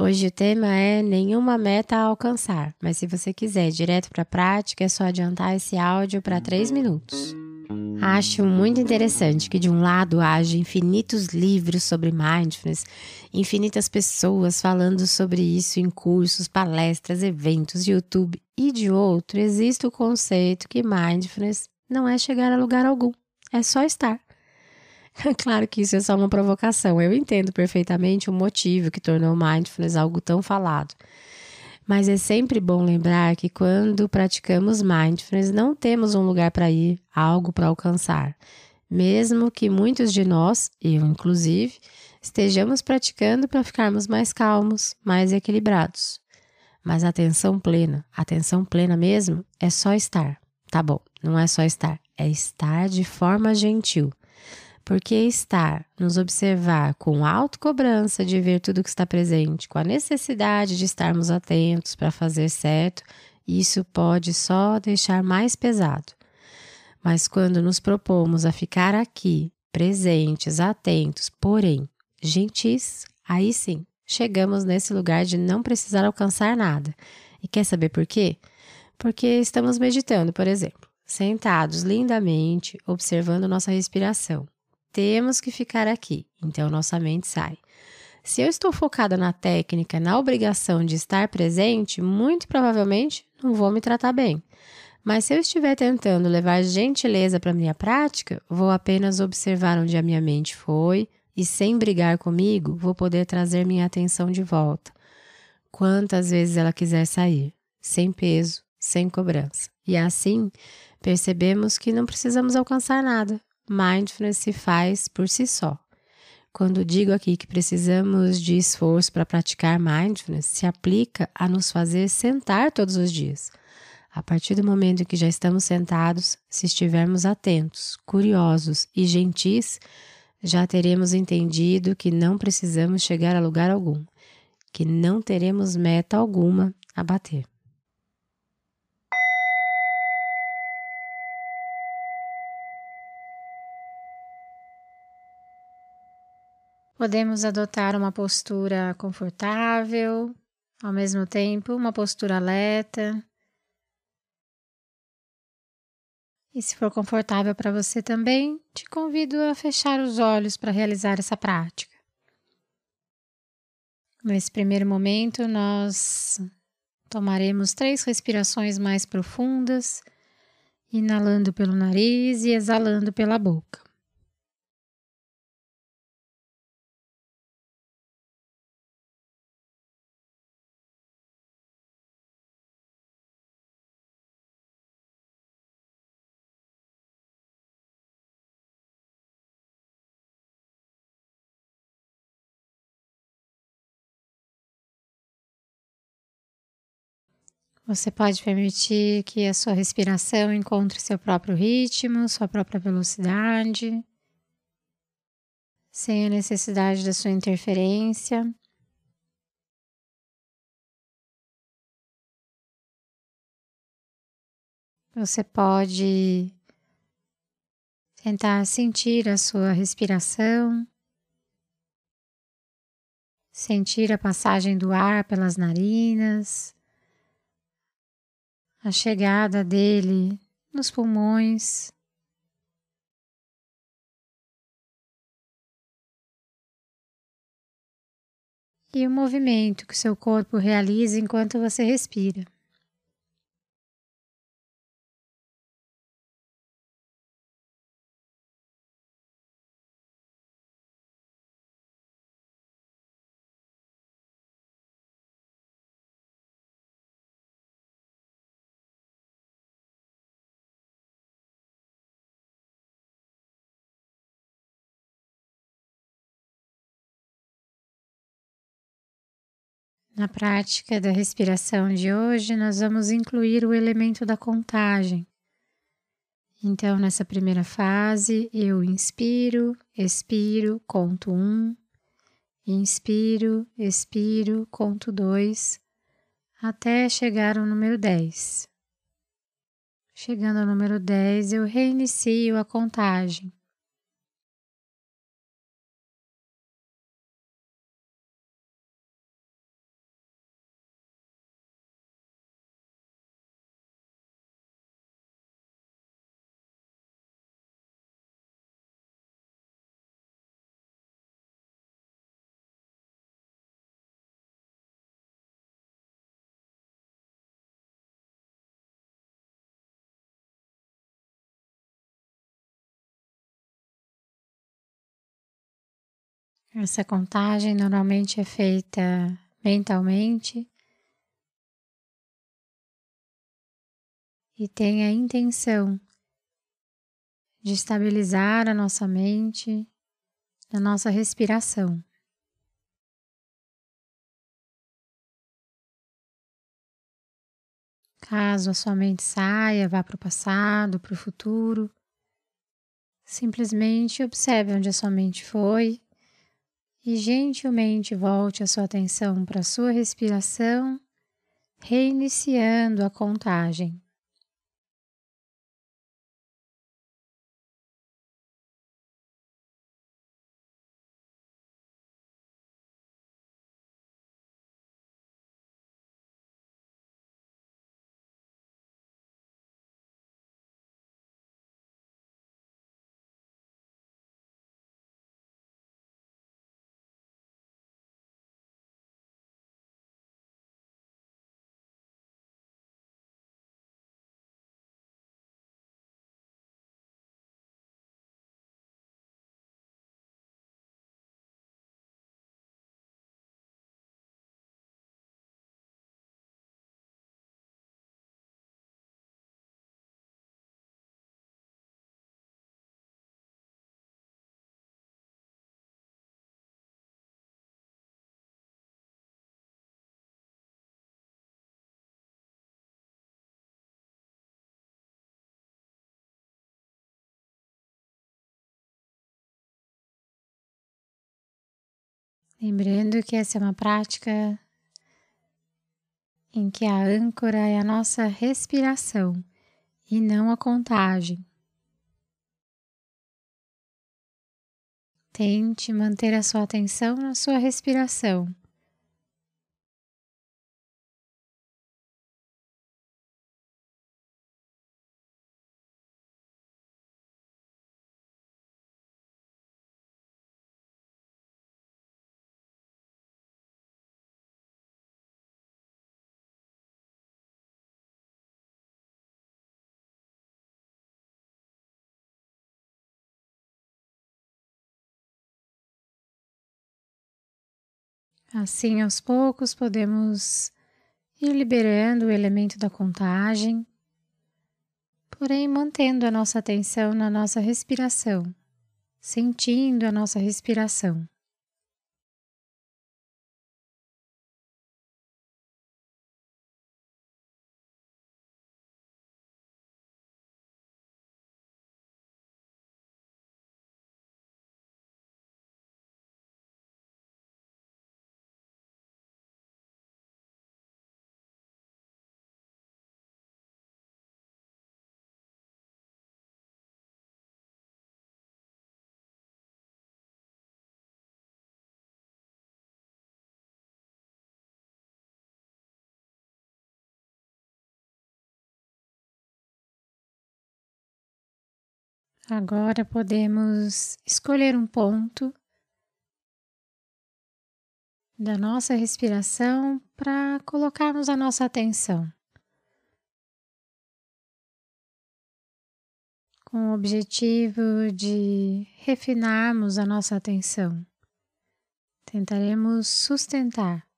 Hoje o tema é nenhuma meta a alcançar, mas se você quiser ir direto para a prática, é só adiantar esse áudio para 3 minutos. Acho muito interessante que, de um lado, haja infinitos livros sobre mindfulness, infinitas pessoas falando sobre isso em cursos, palestras, eventos, YouTube, e de outro, existe o conceito que mindfulness não é chegar a lugar algum, é só estar. claro que isso é só uma provocação. Eu entendo perfeitamente o motivo que tornou mindfulness algo tão falado. Mas é sempre bom lembrar que quando praticamos mindfulness, não temos um lugar para ir, algo para alcançar. Mesmo que muitos de nós, eu inclusive, estejamos praticando para ficarmos mais calmos, mais equilibrados. Mas atenção plena, atenção plena mesmo, é só estar. Tá bom, não é só estar, é estar de forma gentil porque estar, nos observar com autocobrança de ver tudo que está presente, com a necessidade de estarmos atentos para fazer certo, isso pode só deixar mais pesado. Mas quando nos propomos a ficar aqui, presentes, atentos, porém gentis, aí sim chegamos nesse lugar de não precisar alcançar nada. E quer saber por quê? Porque estamos meditando, por exemplo, sentados lindamente, observando nossa respiração temos que ficar aqui. Então, nossa mente sai. Se eu estou focada na técnica, na obrigação de estar presente, muito provavelmente não vou me tratar bem. Mas se eu estiver tentando levar gentileza para minha prática, vou apenas observar onde a minha mente foi e, sem brigar comigo, vou poder trazer minha atenção de volta. Quantas vezes ela quiser sair, sem peso, sem cobrança. E assim, percebemos que não precisamos alcançar nada, mindfulness se faz por si só. Quando digo aqui que precisamos de esforço para praticar mindfulness, se aplica a nos fazer sentar todos os dias. A partir do momento em que já estamos sentados, se estivermos atentos, curiosos e gentis, já teremos entendido que não precisamos chegar a lugar algum, que não teremos meta alguma a bater. Podemos adotar uma postura confortável, ao mesmo tempo, uma postura alerta. E se for confortável para você também, te convido a fechar os olhos para realizar essa prática. Nesse primeiro momento, nós tomaremos três respirações mais profundas, inalando pelo nariz e exalando pela boca. Você pode permitir que a sua respiração encontre seu próprio ritmo, sua própria velocidade, sem a necessidade da sua interferência. Você pode tentar sentir a sua respiração, sentir a passagem do ar pelas narinas a chegada dele nos pulmões. E o movimento que seu corpo realiza enquanto você respira. Na prática da respiração de hoje, nós vamos incluir o elemento da contagem. Então, nessa primeira fase, eu inspiro, expiro, conto um, inspiro, expiro, conto dois, até chegar ao número 10. Chegando ao número 10, eu reinicio a contagem. Essa contagem normalmente é feita mentalmente e tem a intenção de estabilizar a nossa mente, a nossa respiração. Caso a sua mente saia, vá para o passado, para o futuro, simplesmente observe onde a sua mente foi e gentilmente volte a sua atenção para a sua respiração, reiniciando a contagem. Lembrando que essa é uma prática em que a âncora é a nossa respiração e não a contagem. Tente manter a sua atenção na sua respiração. Assim, aos poucos, podemos ir liberando o elemento da contagem, porém mantendo a nossa atenção na nossa respiração, sentindo a nossa respiração. Agora podemos escolher um ponto da nossa respiração para colocarmos a nossa atenção. Com o objetivo de refinarmos a nossa atenção, tentaremos sustentar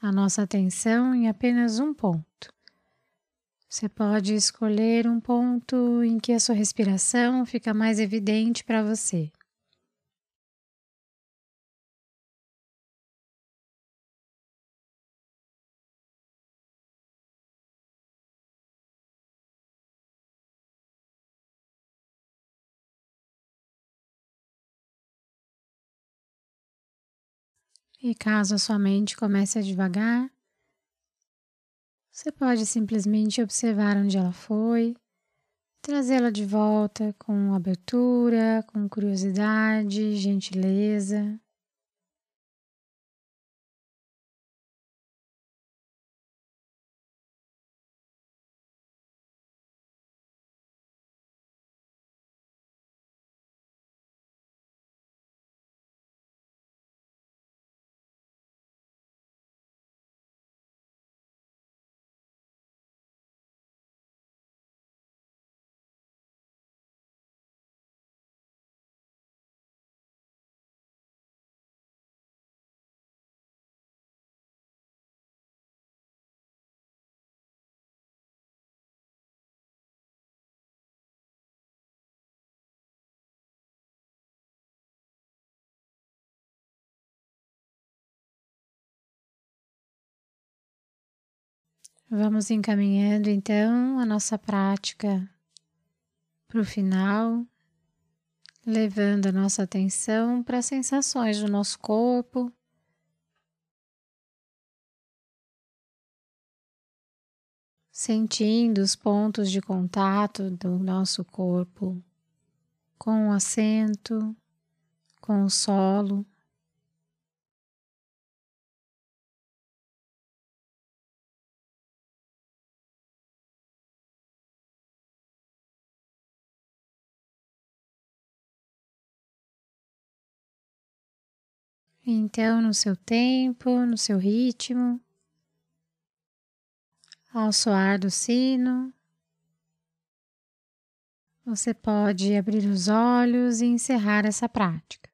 a nossa atenção em apenas um ponto. Você pode escolher um ponto em que a sua respiração fica mais evidente para você. E caso a sua mente comece a devagar, você pode simplesmente observar onde ela foi, trazê-la de volta com abertura, com curiosidade, gentileza. Vamos encaminhando então a nossa prática para o final, levando a nossa atenção para as sensações do nosso corpo. Sentindo os pontos de contato do nosso corpo com o assento, com o solo. Então, no seu tempo, no seu ritmo, ao soar do sino, você pode abrir os olhos e encerrar essa prática.